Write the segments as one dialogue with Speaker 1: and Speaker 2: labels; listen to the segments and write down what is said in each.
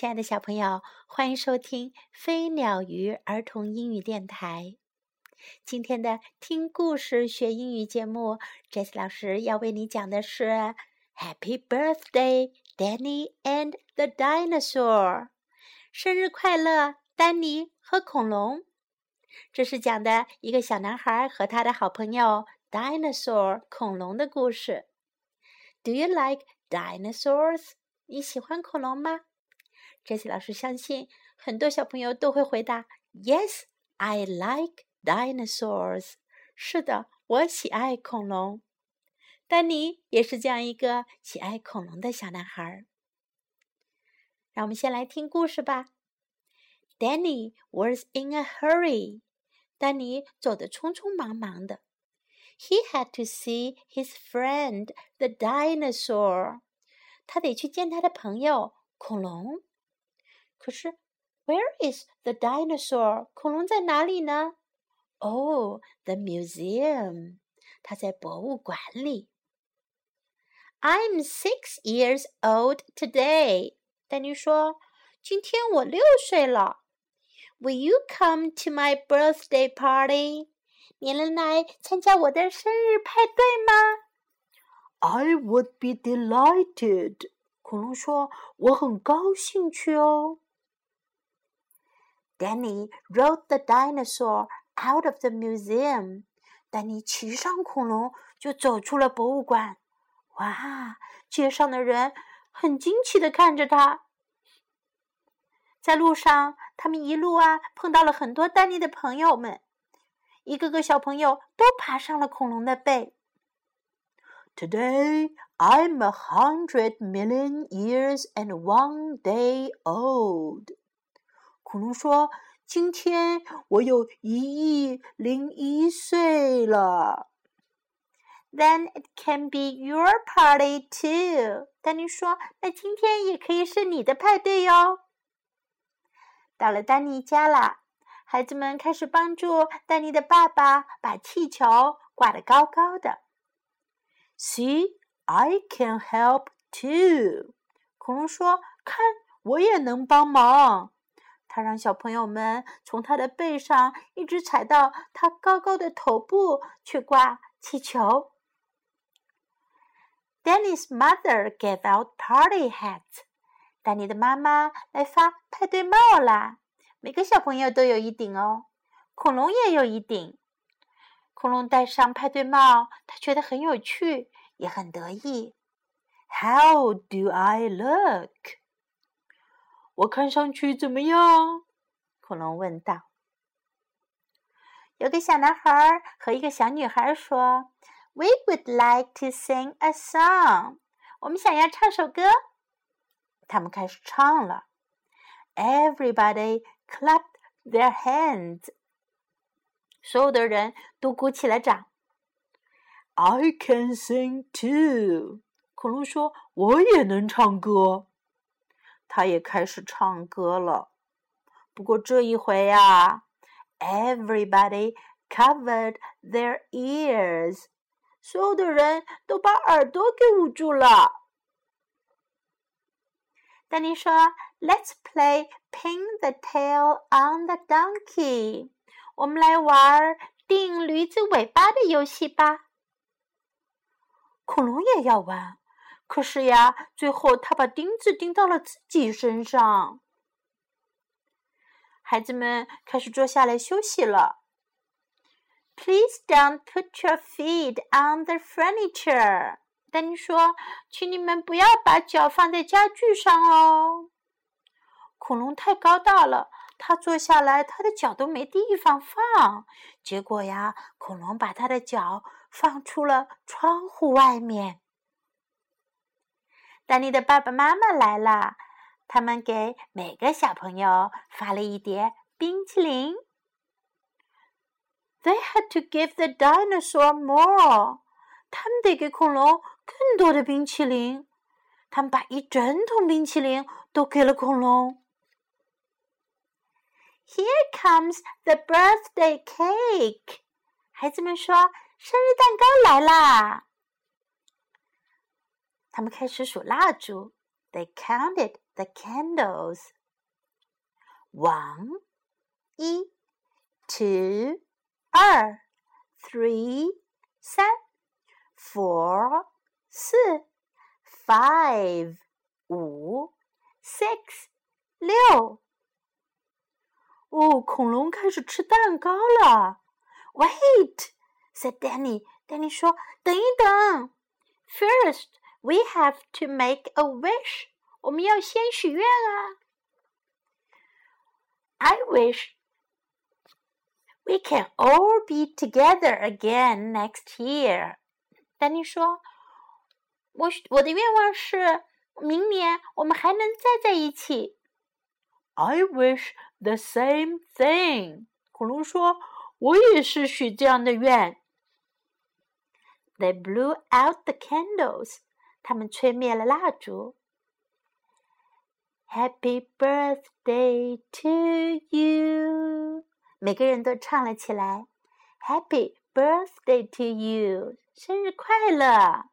Speaker 1: 亲爱的小朋友，欢迎收听飞鸟鱼儿童英语电台。今天的听故事学英语节目，Jess 老师要为你讲的是《Happy Birthday, Danny and the Dinosaur》。生日快乐，丹尼和恐龙。这是讲的一个小男孩和他的好朋友 Dinosaur 恐龙的故事。Do you like dinosaurs？你喜欢恐龙吗？Jessie 老师相信很多小朋友都会回答：Yes, I like dinosaurs。是的，我喜爱恐龙。丹尼也是这样一个喜爱恐龙的小男孩。让我们先来听故事吧。Danny was in a hurry。丹尼走得匆匆忙忙的。He had to see his friend the dinosaur。他得去见他的朋友恐龙。可是，Where is the dinosaur？恐龙在哪里呢？Oh, the museum。它在博物馆里。I'm six years old today。丹尼说：“今天我六岁了。Will you come to my birthday party？你能来参加我的生日派对吗？
Speaker 2: I would be delighted。恐龙说：“我很高兴去哦。”
Speaker 1: Danny rode the dinosaur out of the museum. 丹尼骑上恐龙就走出了博物馆。哇！街上的人很惊奇的看着他。在路上，他们一路啊碰到了很多丹尼的朋友们，一个个小朋友都爬上了恐龙的背。
Speaker 2: Today I'm a hundred million years and one day old.
Speaker 1: 恐龙说：“今天我有一亿零一岁了。” Then it can be your party too。丹尼说：“那今天也可以是你的派对哟。”到了丹尼家了，孩子们开始帮助丹尼的爸爸把气球挂得高高的。
Speaker 2: See, I can help too。
Speaker 1: 恐龙说：“看，我也能帮忙。”他让小朋友们从他的背上一直踩到他高高的头部去挂气球。Danny's mother gave out party hats。丹尼的妈妈来发派对帽啦！每个小朋友都有一顶哦，恐龙也有一顶。恐龙戴上派对帽，他觉得很有趣，也很得意。
Speaker 2: How do I look？我看上去怎么样？
Speaker 1: 恐龙问道。有个小男孩和一个小女孩说：“We would like to sing a song。”我们想要唱首歌。他们开始唱了。Everybody clapped their hands。所有的人都鼓起了掌。
Speaker 2: I can sing too。恐龙说：“我也能唱歌。”他也开始唱歌了，不过这一回啊，everybody covered their ears，所有的人都把耳朵给捂住了。
Speaker 1: 丹尼说：“Let's play pin the tail on the donkey，我们来玩钉驴子尾巴的游戏吧。”恐龙也要玩。可是呀，最后他把钉子钉到了自己身上。孩子们开始坐下来休息了。Please don't put your feet on the furniture。丹尼说：“请你们不要把脚放在家具上哦。”恐龙太高大了，他坐下来，他的脚都没地方放。结果呀，恐龙把他的脚放出了窗户外面。丹尼的爸爸妈妈来了，他们给每个小朋友发了一碟冰淇淋。They had to give the dinosaur more。他们得给恐龙更多的冰淇淋。他们把一整桶冰淇淋都给了恐龙。Here comes the birthday cake。孩子们说：“生日蛋糕来啦！”他们开始数蜡烛。They counted the the candles. One, 一 two, 二 three, 三 four, 四 five, 五 six, 六。
Speaker 2: 哦，恐龙开始吃蛋糕了。
Speaker 1: Wait, said Danny. Danny 说：“等一等。First, ” we have to make a wish. 我们要先许愿啊。I wish we can all be together again next year. 丹尼说：“我我的愿望是，明年我们还能再在一起。”
Speaker 2: I wish the same thing。恐龙说：“我也是许这样的愿。”
Speaker 1: They blew out the candles。 他们吹灭了蜡烛。Happy birthday to you！每个人都唱了起来。Happy birthday to you！生日快乐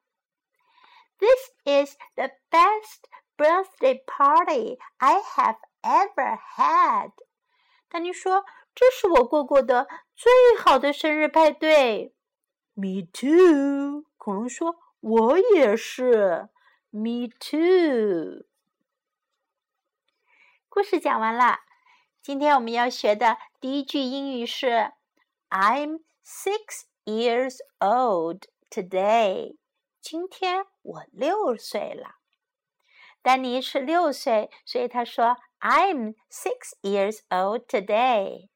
Speaker 1: ！This is the best birthday party I have ever had。丹尼说：“这是我过过的最好的生日派对。”
Speaker 2: Me too。恐龙说：“我也是。” Me too。
Speaker 1: 故事讲完了，今天我们要学的第一句英语是 "I'm six years old today." 今天我六岁了。丹尼是六岁，所以他说 "I'm six years old today."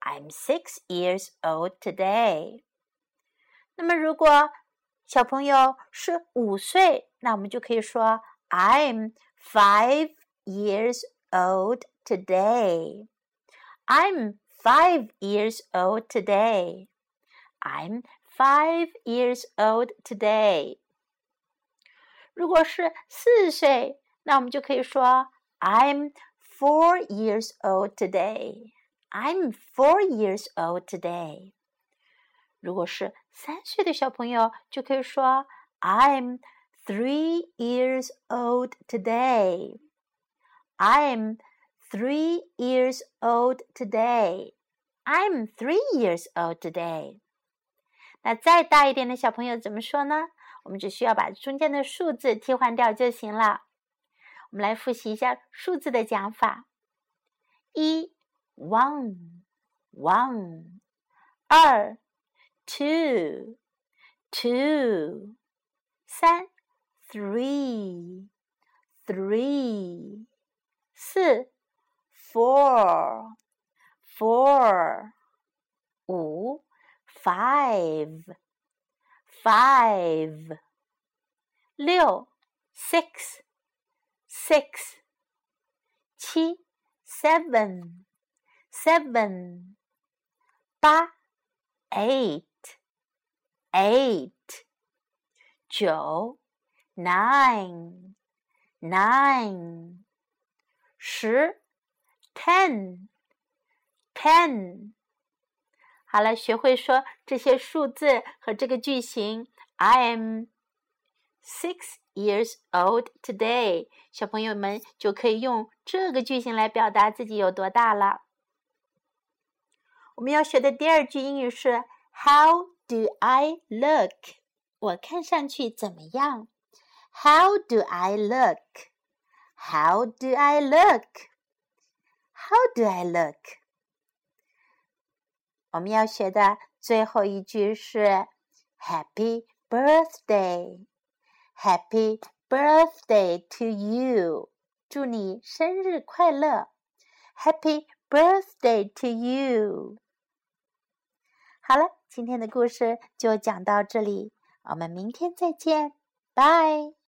Speaker 1: I'm six years old today. 那么如果小朋友是五岁，那我们就可以说 "I'm five years old today. I'm five years old today. I'm five years old today. 如果是四岁，那我们就可以说 I'm four years old today. I'm four years old today. 如果是三岁的小朋友，就可以说 I'm three years old today. I'm three years old today. I'm three years old today. 那再大一点的小朋友怎么说呢？我们只需要把中间的数字替换掉就行了。我们来复习一下数字的讲法：一 one one，二 two two，三 three three。四，four four，五，five five，六，six six，七，seven seven，八，eight eight，九，nine nine。十，ten，ten。好了，学会说这些数字和这个句型。I am six years old today。小朋友们就可以用这个句型来表达自己有多大了。我们要学的第二句英语是 How do I look？我看上去怎么样？How do I look？How do I look? How do I look? 我们要学的最后一句是 Happy birthday, Happy birthday to you，祝你生日快乐，Happy birthday to you。好了， 今天的故事就讲到这里，我们明天再见，拜。